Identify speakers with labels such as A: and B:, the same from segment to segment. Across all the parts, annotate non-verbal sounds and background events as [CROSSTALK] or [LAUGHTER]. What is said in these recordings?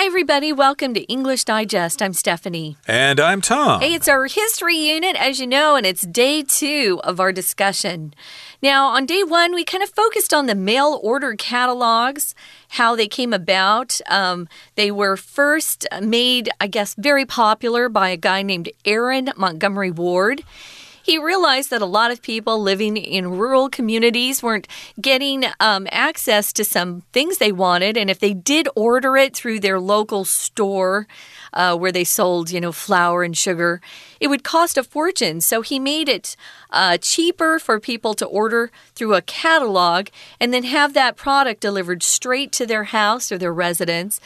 A: Hi, everybody. Welcome to English Digest. I'm Stephanie.
B: And I'm Tom.
A: Hey, it's our history unit, as you know, and it's day two of our discussion. Now, on day one, we kind of focused on the mail order catalogs, how they came about. Um, they were first made, I guess, very popular by a guy named Aaron Montgomery Ward. He realized that a lot of people living in rural communities weren't getting um, access to some things they wanted. And if they did order it through their local store, uh, where they sold, you know, flour and sugar, it would cost a fortune. So he made it uh, cheaper for people to order through a catalog and then have that product delivered straight to their house or their residence.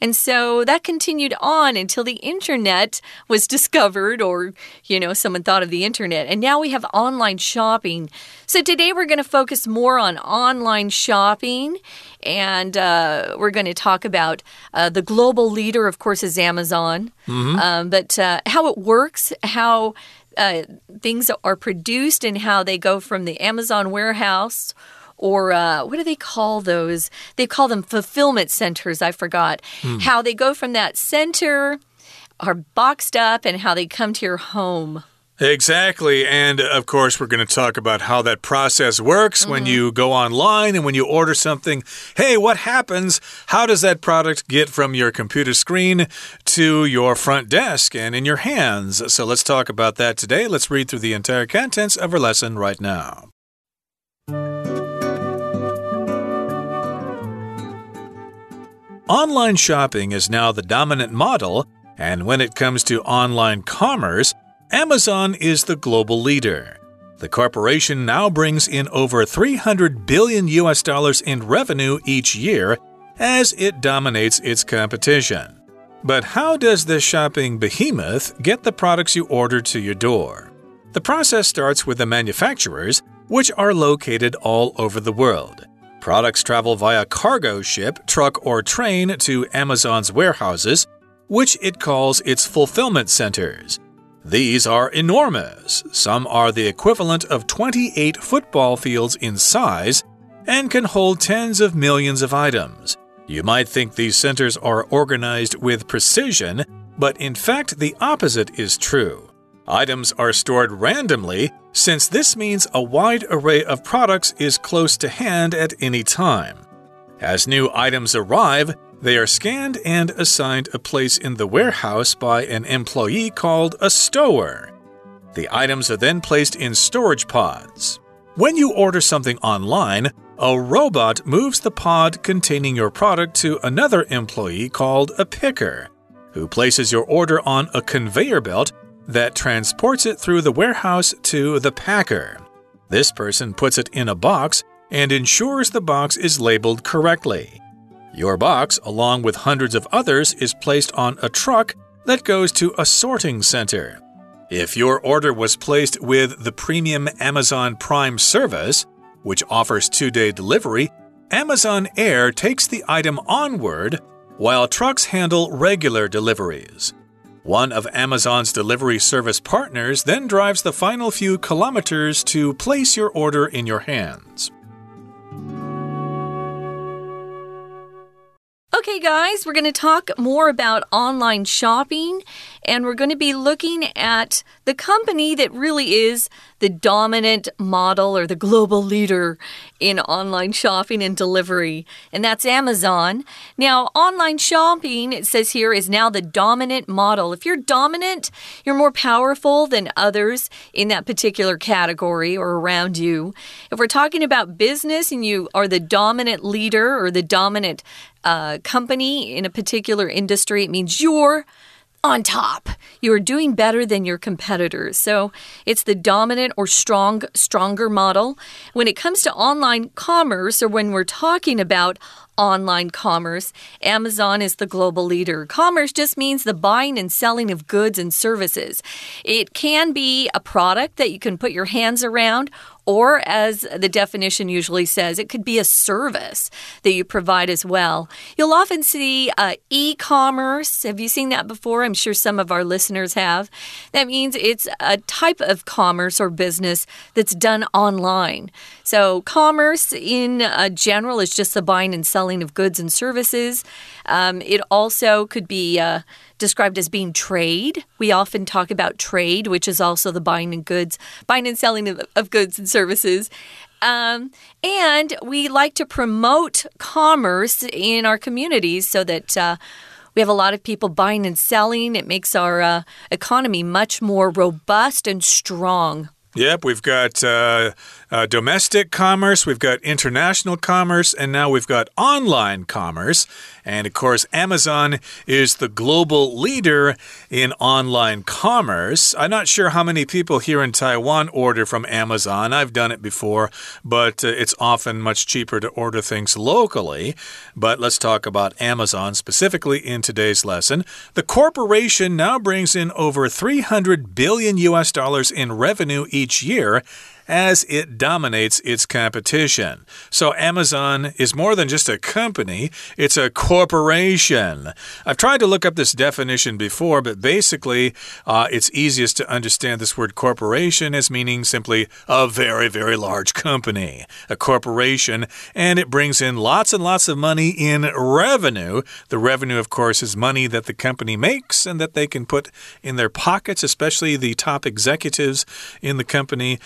A: And so that continued on until the internet was discovered, or, you know, someone thought of the internet. And now we have online shopping. So today we're going to focus more on online shopping. And uh, we're going to talk about uh, the global leader, of course, is Amazon.
B: Mm -hmm.
A: um, but uh, how it works, how uh, things are produced, and how they go from the Amazon warehouse or uh, what do they call those? They call them fulfillment centers. I forgot hmm. how they go from that center, are boxed up, and how they come to your home.
B: Exactly. And of course, we're going to talk about how that process works mm -hmm. when mm-hmm. you go online and when you order something. Hey, what happens? How does that product get from your computer screen to your front desk and in your hands? So let's talk about that today. Let's read through the entire contents of our lesson right now. Online shopping is now the dominant model, and when it comes to online commerce, Amazon is the global leader. The corporation now brings in over 300 billion US dollars in revenue each year as it dominates its competition. But how does this shopping behemoth get the products you order to your door? The process starts with the manufacturers, which are located all over the world. Products travel via cargo ship, truck, or train to Amazon's warehouses, which it calls its fulfillment centers. These are enormous. Some are the equivalent of 28 football fields in size and can hold tens of millions of items. You might think these centers are organized with precision, but in fact, the opposite is true. Items are stored randomly since this means a wide array of products is close to hand at any time. As new items arrive, they are scanned and assigned a place in the warehouse by an employee called a stower. The items are then placed in storage pods. When you order something online, a robot moves the pod containing your product to another employee called a picker, who places your order on a conveyor belt that transports it through the warehouse to the packer. This person puts it in a box and ensures the box is labeled correctly. Your box, along with hundreds of others, is placed on a truck that goes to a sorting center. If your order was placed with the premium Amazon Prime service, which offers two day delivery, Amazon Air takes the item onward while trucks handle regular deliveries. One of Amazon's delivery service partners then drives the final few kilometers to place your order in your hands.
A: Okay, guys, we're going to talk more about online shopping and we're going to be looking at the company that really is the dominant model or the global leader in online shopping and delivery, and that's Amazon. Now, online shopping, it says here, is now the dominant model. If you're dominant, you're more powerful than others in that particular category or around you. If we're talking about business and you are the dominant leader or the dominant uh, company in a particular industry, it means you're on top. You are doing better than your competitors. So it's the dominant or strong, stronger model. When it comes to online commerce, or when we're talking about online commerce, Amazon is the global leader. Commerce just means the buying and selling of goods and services. It can be a product that you can put your hands around, or, as the definition usually says, it could be a service that you provide as well. You'll often see uh, e commerce. Have you seen that before? I'm sure some of our listeners have. That means it's a type of commerce or business that's done online. So, commerce in uh, general is just the buying and selling selling of goods and services. Um, it also could be uh, described as being trade. We often talk about trade, which is also the buying and goods, buying and selling of, of goods and services. Um, and we like to promote commerce in our communities so that uh, we have a lot of people buying and selling. It makes our uh, economy much more robust and strong.
B: Yep, we've got uh, uh, domestic commerce, we've got international commerce, and now we've got online commerce. And of course, Amazon is the global leader in online commerce. I'm not sure how many people here in Taiwan order from Amazon. I've done it before, but uh, it's often much cheaper to order things locally. But let's talk about Amazon specifically in today's lesson. The corporation now brings in over 300 billion US dollars in revenue each year as it dominates its competition. So Amazon is more than just a company, it's a corporation. I've tried to look up this definition before, but basically, uh, it's easiest to understand this word corporation as meaning simply a very, very large company, a corporation, and it brings in lots and lots of money in revenue. The revenue, of course, is money that the company makes and that they can put in their pockets, especially the top executives in the company.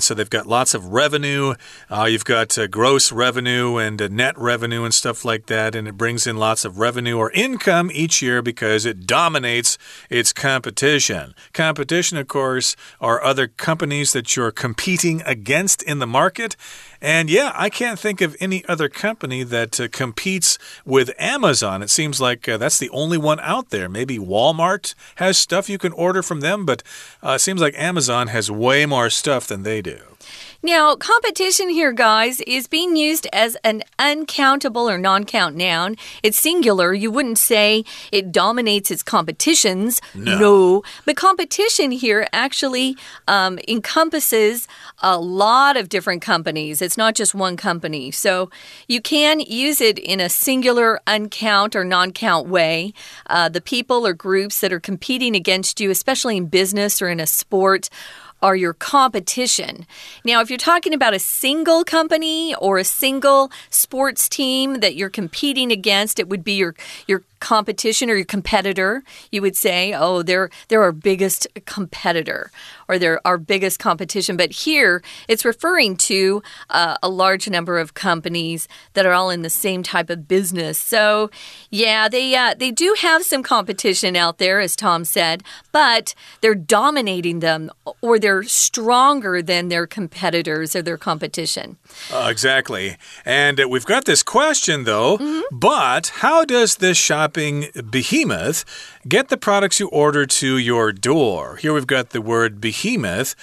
B: So they've got lots of revenue. Uh, you've got uh, gross revenue and uh, net revenue and stuff like that. And it brings in lots of revenue or income each year because it dominates its competition. Competition, of course, are other companies that you're competing against in the market. And yeah, I can't think of any other company that uh, competes with Amazon. It seems like uh, that's the only one out there. Maybe Walmart has stuff you can order from them, but uh, it seems like Amazon has way more stuff than they do.
A: Now, competition here, guys, is being used as an uncountable or non count noun. It's singular. You wouldn't say it dominates its competitions.
B: No.
A: no. But competition here actually um, encompasses a lot of different companies. It's not just one company. So you can use it in a singular, uncount, or non count way. Uh, the people or groups that are competing against you, especially in business or in a sport, are your competition. Now, if you're talking about a single company or a single sports team that you're competing against, it would be your your competition or your competitor, you would say, oh, they're they're our biggest competitor or they're our biggest competition. But here, it's referring to uh, a large number of companies that are all in the same type of business. So, yeah, they uh, they do have some competition out there, as Tom said, but they're dominating them or they're stronger than their competitors or their competition.
B: Uh, exactly. And uh, we've got this question though, mm -hmm. but how does this shopping behemoth, get the products you order to your door. Here we've got the word behemoth.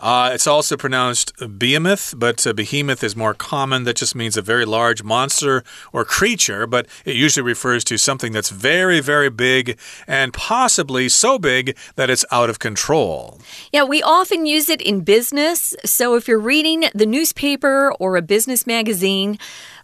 B: Uh, it's also pronounced behemoth, but uh, behemoth is more common. That just means a very large monster or creature, but it usually refers to something that's very, very big and possibly so big that it's out of control.
A: Yeah, we often use it in business. So if you're reading the newspaper or a business magazine,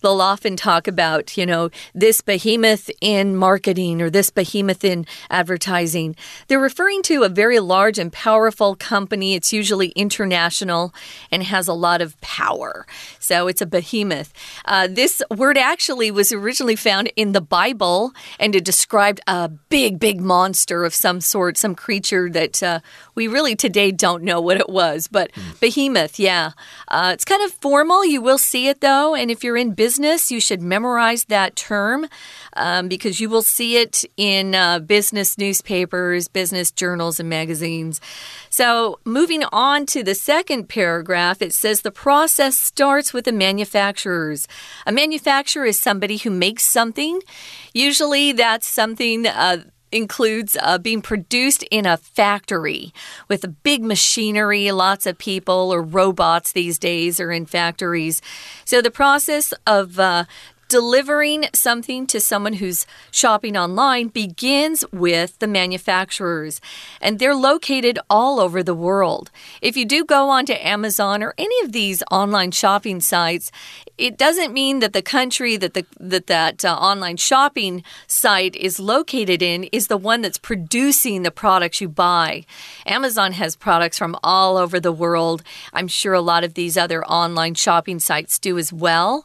A: they'll often talk about, you know, this behemoth in marketing or this behemoth in advertising. They're referring to a very large and powerful company. It's usually international and has a lot of power. So it's a behemoth. Uh, this word actually was originally found in the Bible and it described a big, big monster of some sort, some creature that uh, we really today don't know what it was. But mm. behemoth, yeah. Uh, it's kind of formal. You will see it though. And if you're in business, business, you should memorize that term um, because you will see it in uh, business newspapers, business journals, and magazines. So, moving on to the second paragraph, it says the process starts with the manufacturers. A manufacturer is somebody who makes something. Usually, that's something. Uh, includes uh, being produced in a factory with big machinery. Lots of people or robots these days are in factories. So the process of uh, delivering something to someone who's shopping online begins with the manufacturers, and they're located all over the world. If you do go onto Amazon or any of these online shopping sites, it doesn't mean that the country that the that that uh, online shopping site is located in is the one that's producing the products you buy. Amazon has products from all over the world. I'm sure a lot of these other online shopping sites do as well.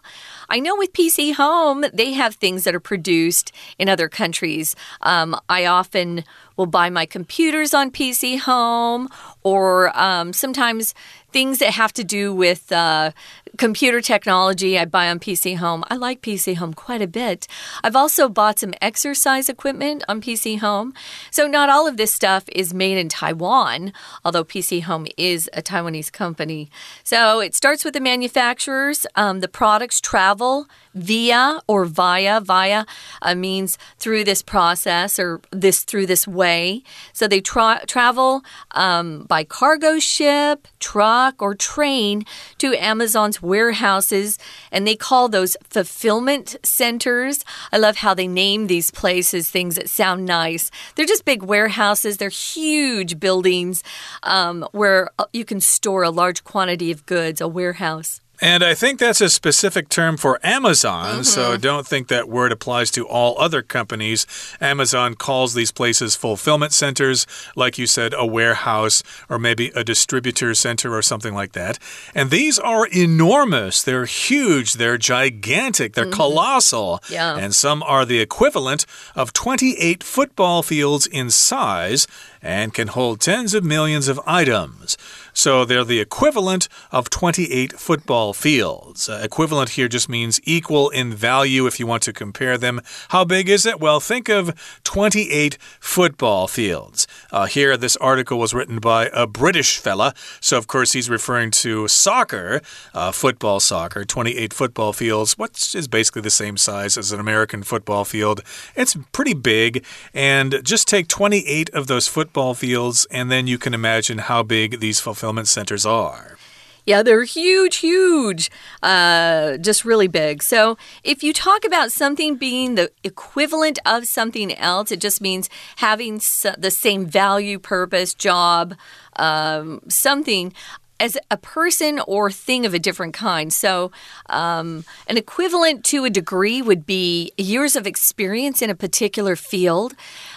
A: I know with PC Home, they have things that are produced in other countries. Um, I often will buy my computers on PC Home, or um, sometimes things that have to do with uh, computer technology I buy on PC Home. I like PC Home quite a bit. I've also bought some exercise equipment on PC Home. So, not all of this stuff is made in Taiwan, although PC Home is a Taiwanese company. So, it starts with the manufacturers. Um, the products travel via or via. Via uh, means through this process or this through this way. So, they tra travel um, by cargo ship, truck, or train to Amazon's warehouses, and they call those fulfillment centers. I love how they name these places things that sound nice. They're just big warehouses, they're huge buildings um, where uh, you can store a large quantity of goods, a warehouse.
B: And I think that's a specific term for Amazon, mm -hmm. so don't think that word applies to all other companies. Amazon calls these places fulfillment centers, like you said, a warehouse or maybe a distributor center or something like that. And these are enormous. They're huge, they're gigantic, they're mm -hmm. colossal.
A: Yeah.
B: And some are the equivalent of 28 football fields in size and can hold tens of millions of items. So they're the equivalent of 28 football fields. Uh, equivalent here just means equal in value if you want to compare them. How big is it? Well, think of 28 football fields. Uh, here, this article was written by a British fella, so of course he's referring to soccer, uh, football soccer, 28 football fields, which is basically the same size as an American football field. It's pretty big, and just take 28 of those football fields, and then you can imagine how big these fulfillment fulfillment centers are.
A: Yeah, they're huge, huge, uh, just really big. So, if you talk about something being the equivalent of something else, it just means having the same value, purpose, job, um, something as a person or thing of a different kind. So, um, an equivalent to a degree would be years of experience in a particular field.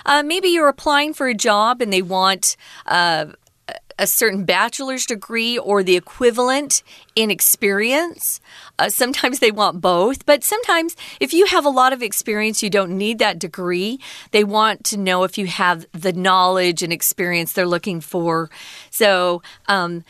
A: Uh, maybe you're applying for a job and they want uh, a certain bachelor's degree or the equivalent in experience. Uh, sometimes they want both, but sometimes if you have a lot of experience, you don't need that degree. They want to know if you have the knowledge and experience they're looking for. So, um,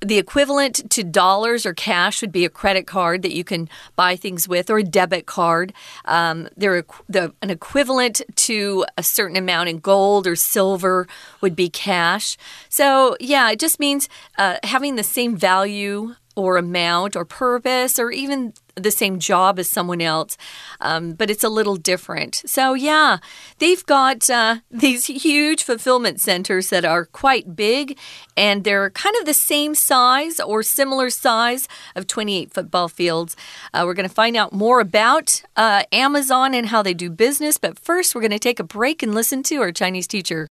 A: the equivalent to dollars or cash would be a credit card that you can buy things with, or a debit card. Um, they're the, an equivalent to a certain amount in gold or silver would be cash. So, yeah, it just means uh, having the same value or amount or purpose or even the same job as someone else, um, but it's a little different. So, yeah, they've got uh, these huge fulfillment centers that are quite big, and they're kind of the same size or similar size of 28 football fields. Uh, we're going to find out more about uh, Amazon and how they do business, but first, we're going to take a break and listen to our Chinese teacher.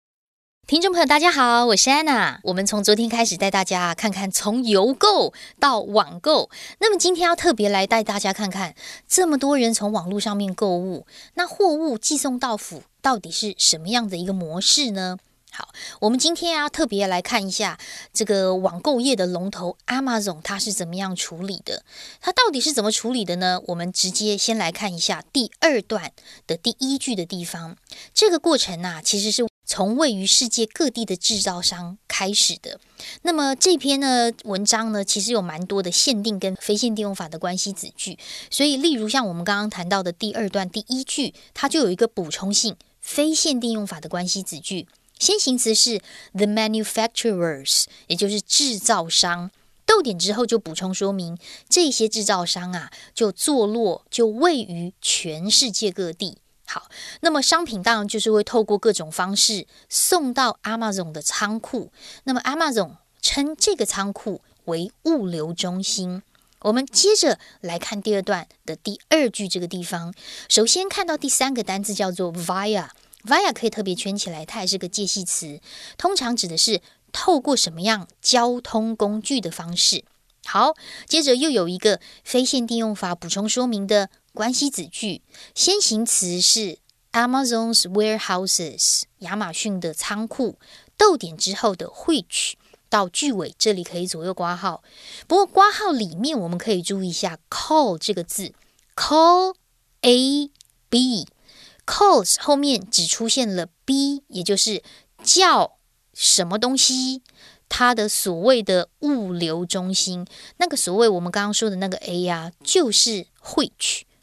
C: 听众朋友，大家好，我是安娜。我们从昨天开始带大家看看从邮购到网购。那么今天要特别来带大家看看，这么多人从网络上面购物，那货物寄送到府到底是什么样的一个模式呢？好，我们今天要特别来看一下这个网购业的龙头 Amazon，它是怎么样处理的？它到底是怎么处理的呢？我们直接先来看一下第二段的第一句的地方。这个过程啊，其实是。从位于世界各地的制造商开始的，那么这篇呢文章呢，其实有蛮多的限定跟非限定用法的关系子句，所以例如像我们刚刚谈到的第二段第一句，它就有一个补充性非限定用法的关系子句，先行词是 the manufacturers，也就是制造商，逗点之后就补充说明这些制造商啊，就坐落就位于全世界各地。好，那么商品当然就是会透过各种方式送到 Amazon 的仓库。那么 Amazon 称这个仓库为物流中心。我们接着来看第二段的第二句这个地方。首先看到第三个单字叫做 via，via 可以特别圈起来，它也是个介系词，通常指的是透过什么样交通工具的方式。好，接着又有一个非限定用法补充说明的关系子句，先行词是 Amazon's warehouses，亚马逊的仓库。逗点之后的 which 到句尾，这里可以左右挂号。不过挂号里面我们可以注意一下 call 这个字，call a b，calls 后面只出现了 b，也就是叫什么东西。它的所谓的物流中心，那个所谓我们刚刚说的那个 A 呀，就是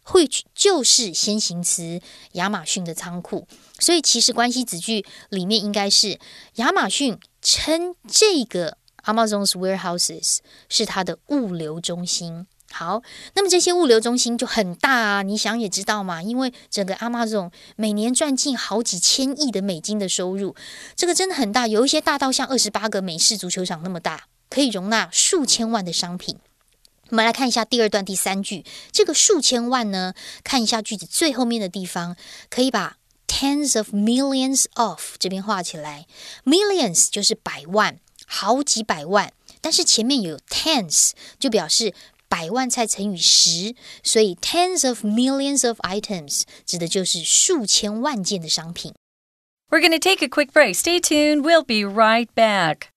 C: which，which 就是先行词，亚马逊的仓库。所以其实关系子句里面应该是亚马逊称这个 Amazon's warehouses 是它的物流中心。好，那么这些物流中心就很大啊，你想也知道嘛，因为整个 Amazon 每年赚进好几千亿的美金的收入，这个真的很大，有一些大到像二十八个美式足球场那么大，可以容纳数千万的商品。我们来看一下第二段第三句，这个数千万呢，看一下句子最后面的地方，可以把 tens of millions of 这边画起来，millions 就是百万，好几百万，但是前面有 tens 就表示。百万菜乘以十，所以 tens of millions of items 指的就是数千万件的商品。
A: We're going to take a quick break. Stay tuned. We'll be right back.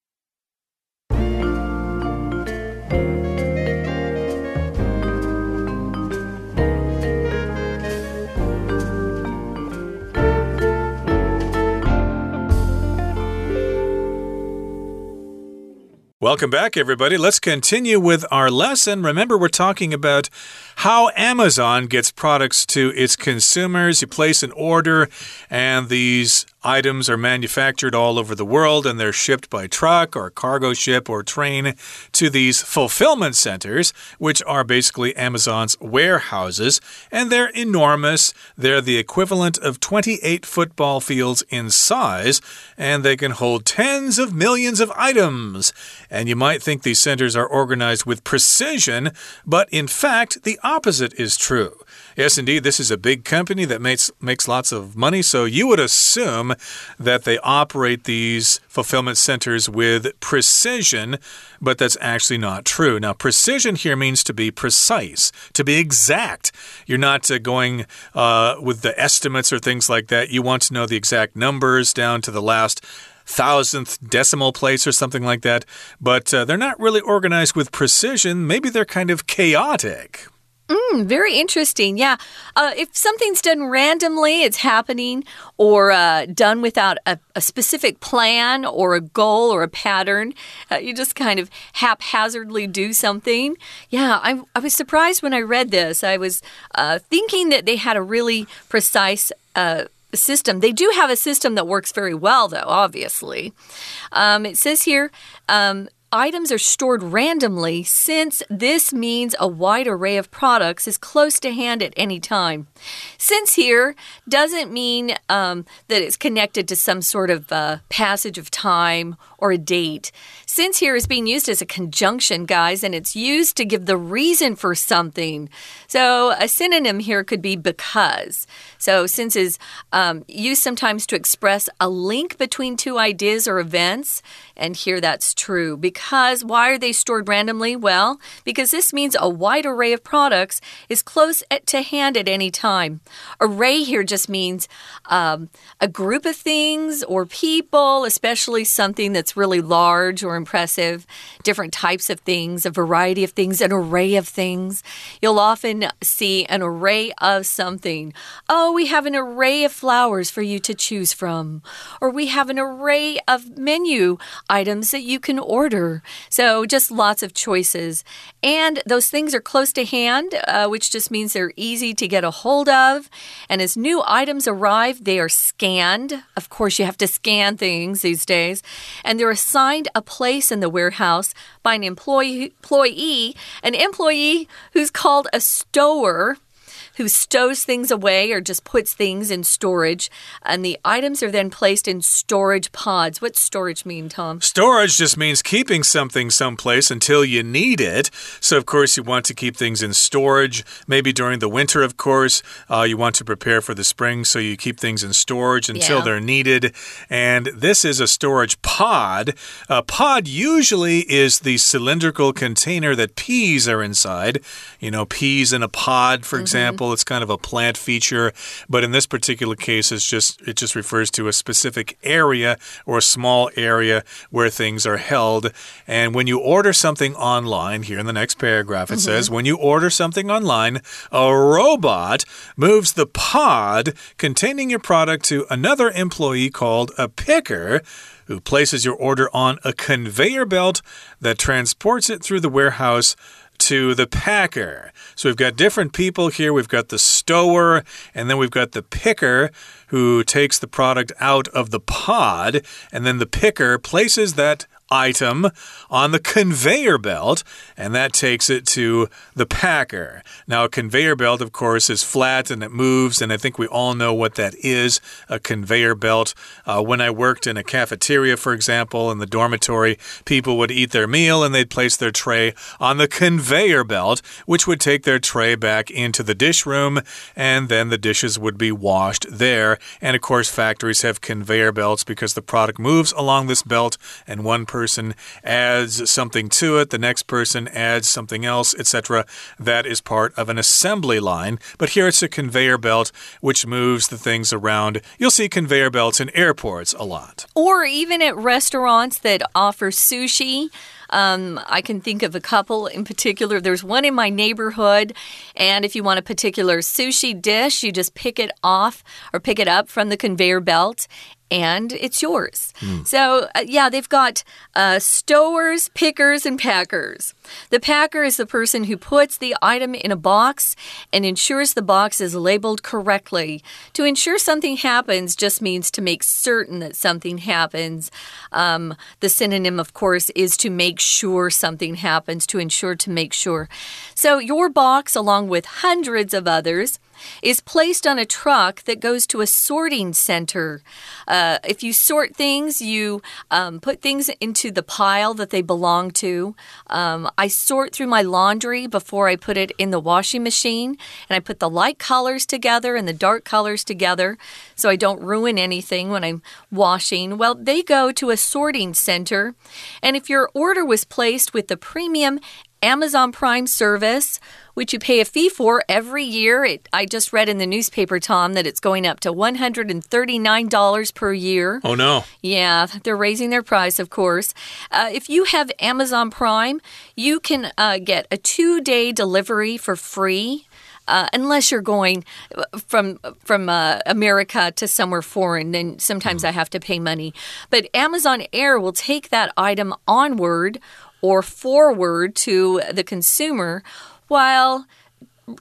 B: Welcome back, everybody. Let's continue with our lesson. Remember, we're talking about how Amazon gets products to its consumers. You place an order, and these items are manufactured all over the world and they're shipped by truck or cargo ship or train to these fulfillment centers, which are basically Amazon's warehouses. And they're enormous. They're the equivalent of 28 football fields in size, and they can hold tens of millions of items. And you might think these centers are organized with precision, but in fact, the opposite is true. Yes, indeed, this is a big company that makes makes lots of money, so you would assume that they operate these fulfillment centers with precision, but that's actually not true. Now, precision here means to be precise, to be exact. You're not uh, going uh, with the estimates or things like that. You want to know the exact numbers down to the last thousandth decimal place or something like that. But uh, they're not really organized with precision. Maybe they're kind of chaotic.
A: Mm, very interesting. Yeah. Uh, if something's done randomly, it's happening, or uh, done without a, a, specific plan or a goal or a pattern, uh, you just kind of haphazardly do something. Yeah, I, I was surprised when I read this. I was uh, thinking that they had a really precise uh, system. They do have a system that works very well, though, obviously. Um, it says here um, items are stored randomly since this means a wide array of products is close to hand at any time. Since here doesn't mean um, that it's connected to some sort of uh, passage of time or a date. Since here is being used as a conjunction, guys, and it's used to give the reason for something. So a synonym here could be because. So since is um, used sometimes to express a link between two ideas or events, and here that's true. Because why are they stored randomly? Well, because this means a wide array of products is close to hand at any time. Array here just means um, a group of things or people, especially something that's really large or impressive, different types of things, a variety of things, an array of things. You'll often see an array of something. Oh, we have an array of flowers for you to choose from, or we have an array of menu items that you can order. So, just lots of choices. And those things are close to hand, uh, which just means they're easy to get a hold of. And as new items arrive, they are scanned. Of course, you have to scan things these days. And they're assigned a place in the warehouse by an employee, employee an employee who's called a stower who stows things away or just puts things in storage. And the items are then placed in storage pods. What's storage mean, Tom?
B: Storage just means keeping something someplace until you need it. So, of course, you want to keep things in storage. Maybe during the winter, of course, uh, you want to prepare for the spring, so you keep things in storage until yeah. they're needed. And this is a storage pod. A pod usually is the cylindrical container that peas are inside. You know, peas in a pod, for mm -hmm. example, it's kind of a plant feature. But in this particular case, it's just it just refers to a specific area or a small area where things are held. And when you order something online, here in the next paragraph, it mm -hmm. says, when you order something online, a robot moves the pod containing your product to another employee called a picker who places your order on a conveyor belt that transports it through the warehouse to the packer. So we've got different people here. We've got the stower, and then we've got the picker who takes the product out of the pod, and then the picker places that item on the conveyor belt, and that takes it to the packer. Now, a conveyor belt, of course, is flat and it moves, and I think we all know what that is a conveyor belt. Uh, when I worked in a cafeteria, for example, in the dormitory, people would eat their meal and they'd place their tray on the conveyor belt, which would take their tray back into the dish room, and then the dishes would be washed there. And of course, factories have conveyor belts because the product moves along this belt, and one person person adds something to it, the next person adds something else, etc. That is part of an assembly line. But here it's a conveyor belt which moves the things around. You'll see conveyor belts in airports a lot.
A: Or even at restaurants that offer sushi. Um, I can think of a couple in particular. There's one in my neighborhood, and if you want a particular sushi dish, you just pick it off or pick it up from the conveyor belt and it's yours. Mm. So, uh, yeah, they've got uh, stowers, pickers, and packers. The packer is the person who puts the item in a box and ensures the box is labeled correctly. To ensure something happens just means to make certain that something happens. Um, the synonym, of course, is to make sure something happens, to ensure to make sure. So, your box, along with hundreds of others, is placed on a truck that goes to a sorting center. Uh, if you sort things, you um, put things into the pile that they belong to. Um, I sort through my laundry before I put it in the washing machine, and I put the light colors together and the dark colors together so I don't ruin anything when I'm washing. Well, they go to a sorting center, and if your order was placed with the premium Amazon Prime service, which you pay a fee for every year. It, I just read in the newspaper, Tom, that it's going up to $139 per year.
B: Oh, no.
A: Yeah, they're raising their price, of course. Uh, if you have Amazon Prime, you can uh, get a two day delivery for free. Uh, unless you're going uh, from from uh, America to somewhere foreign, then sometimes mm. I have to pay money. But Amazon Air will take that item onward or forward to the consumer while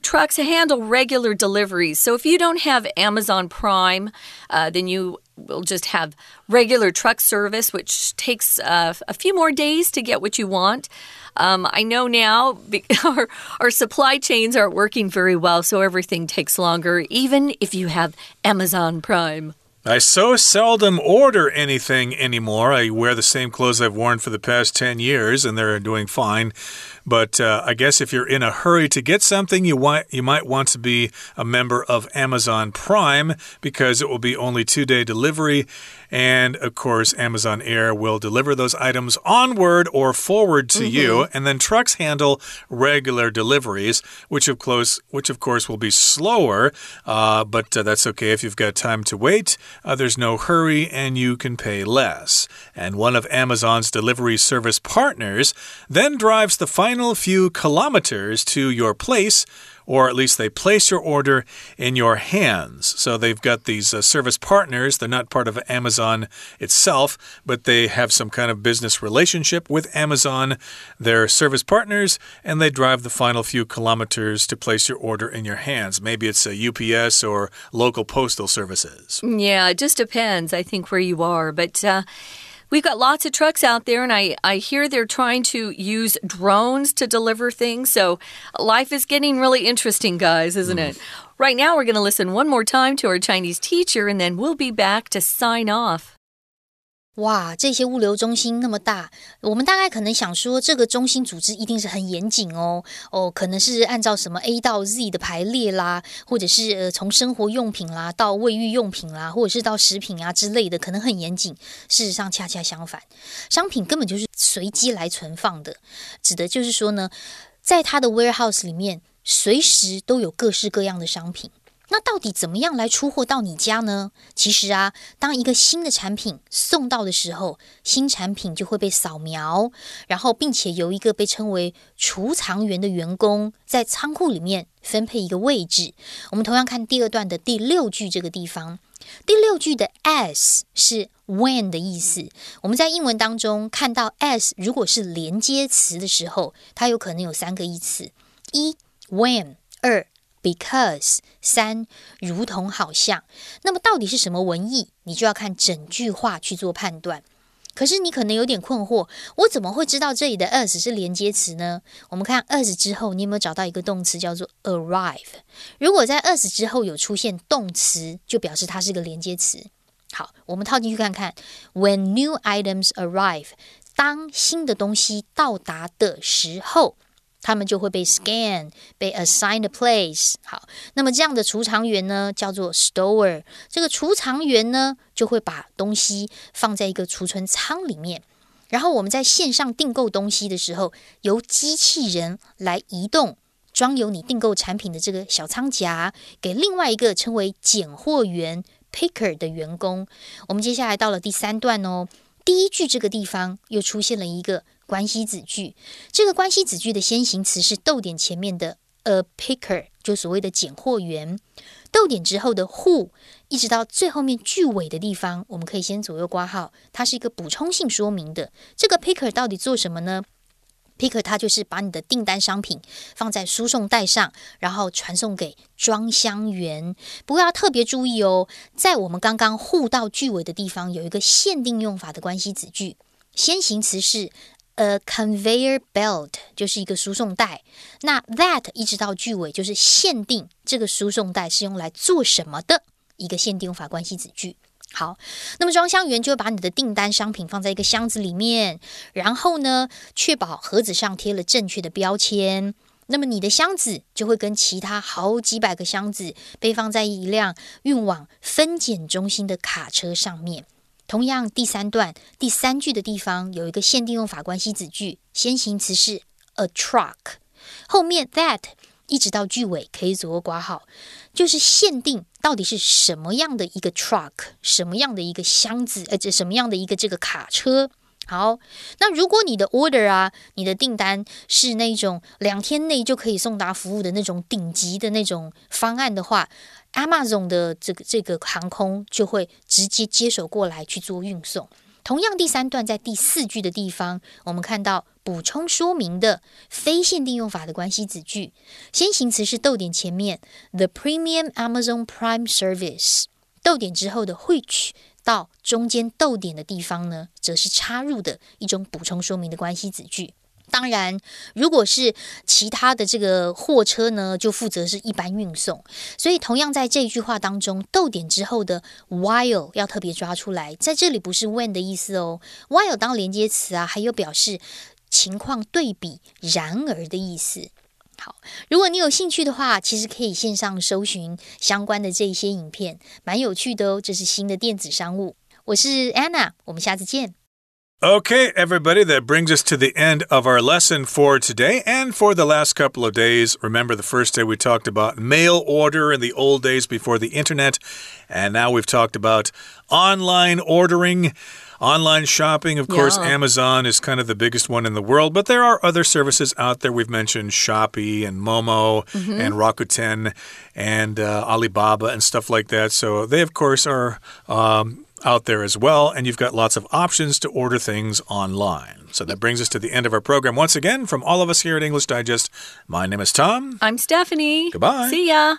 A: trucks handle regular deliveries. So if you don't have Amazon Prime, uh, then you will just have regular truck service, which takes uh, a few more days to get what you want. Um, I know now [LAUGHS] our, our supply chains aren't working very well, so everything takes longer, even if you have Amazon Prime.
B: I so seldom order anything anymore. I wear the same clothes I've worn for the past 10 years, and they're doing fine. But uh, I guess if you're in a hurry to get something, you want you might want to be a member of Amazon Prime because it will be only two day delivery, and of course Amazon Air will deliver those items onward or forward to mm -hmm. you, mm-hmm. and then trucks handle regular deliveries, which of course which of course will be slower, uh, but uh, that's okay if you've got time to wait. Uh, there's no hurry, and you can pay less. And one of Amazon's delivery service partners then drives the final final few kilometers to your place or at least they place your order in your hands. So they've got these uh, service partners. They're not part of Amazon itself, but they have some kind of business relationship with Amazon. They're service partners, and they drive the final few kilometers to place your order in your hands. Maybe it's a UPS or local postal services.
A: Yeah, it just depends, I think, where you are. But uh, We've got lots of trucks out there, and I, I hear they're trying to use drones to deliver things. So life is getting really interesting, guys, isn't mm. it? Right now, we're going to listen one more time to our Chinese teacher, and then we'll be back to sign off.
C: 哇，这些物流中心那么大，我们大概可能想说，这个中心组织一定是很严谨哦，哦，可能是按照什么 A 到 Z 的排列啦，或者是呃从生活用品啦到卫浴用品啦，或者是到食品啊之类的，可能很严谨。事实上恰恰相反，商品根本就是随机来存放的，指的就是说呢，在它的 warehouse 里面，随时都有各式各样的商品。那到底怎么样来出货到你家呢？其实啊，当一个新的产品送到的时候，新产品就会被扫描，然后并且由一个被称为储藏员的员工在仓库里面分配一个位置。我们同样看第二段的第六句这个地方，第六句的 as 是 when 的意思。我们在英文当中看到 as 如果是连接词的时候，它有可能有三个意思：一 when，二。Because 三如同好像，那么到底是什么文意？你就要看整句话去做判断。可是你可能有点困惑，我怎么会知道这里的 as 是连接词呢？我们看 as 之后，你有没有找到一个动词叫做 arrive？如果在 as 之后有出现动词，就表示它是个连接词。好，我们套进去看看，When new items arrive，当新的东西到达的时候。他们就会被 scan，被 assigned a place。好，那么这样的储藏员呢，叫做 storer。这个储藏员呢，就会把东西放在一个储存仓里面。然后我们在线上订购东西的时候，由机器人来移动装有你订购产品的这个小仓夹，给另外一个称为拣货员 picker 的员工。我们接下来到了第三段哦，第一句这个地方又出现了一个。关系子句，这个关系子句的先行词是逗点前面的 a picker，就所谓的拣货员。逗点之后的 who，一直到最后面句尾的地方，我们可以先左右挂号，它是一个补充性说明的。这个 picker 到底做什么呢？picker 它就是把你的订单商品放在输送带上，然后传送给装箱员。不过要特别注意哦，在我们刚刚 who 到句尾的地方，有一个限定用法的关系子句，先行词是。A conveyor belt 就是一个输送带，那 that 一直到句尾就是限定这个输送带是用来做什么的一个限定法关系子句。好，那么装箱员就会把你的订单商品放在一个箱子里面，然后呢，确保盒子上贴了正确的标签，那么你的箱子就会跟其他好几百个箱子被放在一辆运往分拣中心的卡车上面。同样，第三段第三句的地方有一个限定用法关系子句，先行词是 a truck，后面 that 一直到句尾可以左右挂号，就是限定到底是什么样的一个 truck，什么样的一个箱子，呃，这什么样的一个这个卡车。好，那如果你的 order 啊，你的订单是那种两天内就可以送达服务的那种顶级的那种方案的话。Amazon 的这个这个航空就会直接接手过来去做运送。同样，第三段在第四句的地方，我们看到补充说明的非限定用法的关系子句，先行词是逗点前面 the premium Amazon Prime Service，逗点之后的 which 到中间逗点的地方呢，则是插入的一种补充说明的关系子句。当然，如果是其他的这个货车呢，就负责是一般运送。所以，同样在这句话当中，逗点之后的 while 要特别抓出来，在这里不是 when 的意思哦。while 当连接词啊，还有表示情况对比、然而的意思。好，如果你有兴趣的话，其实可以线上搜寻相关的这些影片，蛮有趣的哦。这是新的电子商务，我是 Anna，我们下次见。
B: Okay, everybody, that brings us to the end of our lesson for today and for the last couple of days. Remember, the first day we talked about mail order in the old days before the internet, and now we've talked about online ordering. Online shopping, of course, yeah. Amazon is kind of the biggest one in the world, but there are other services out there. We've mentioned Shopee and Momo mm -hmm. and Rakuten and uh, Alibaba and stuff like that. So they, of course, are um, out there as well, and you've got lots of options to order things online. So that brings us to the end of our program. Once again, from all of us here at English Digest, my name is Tom.
A: I'm Stephanie.
B: Goodbye.
A: See ya.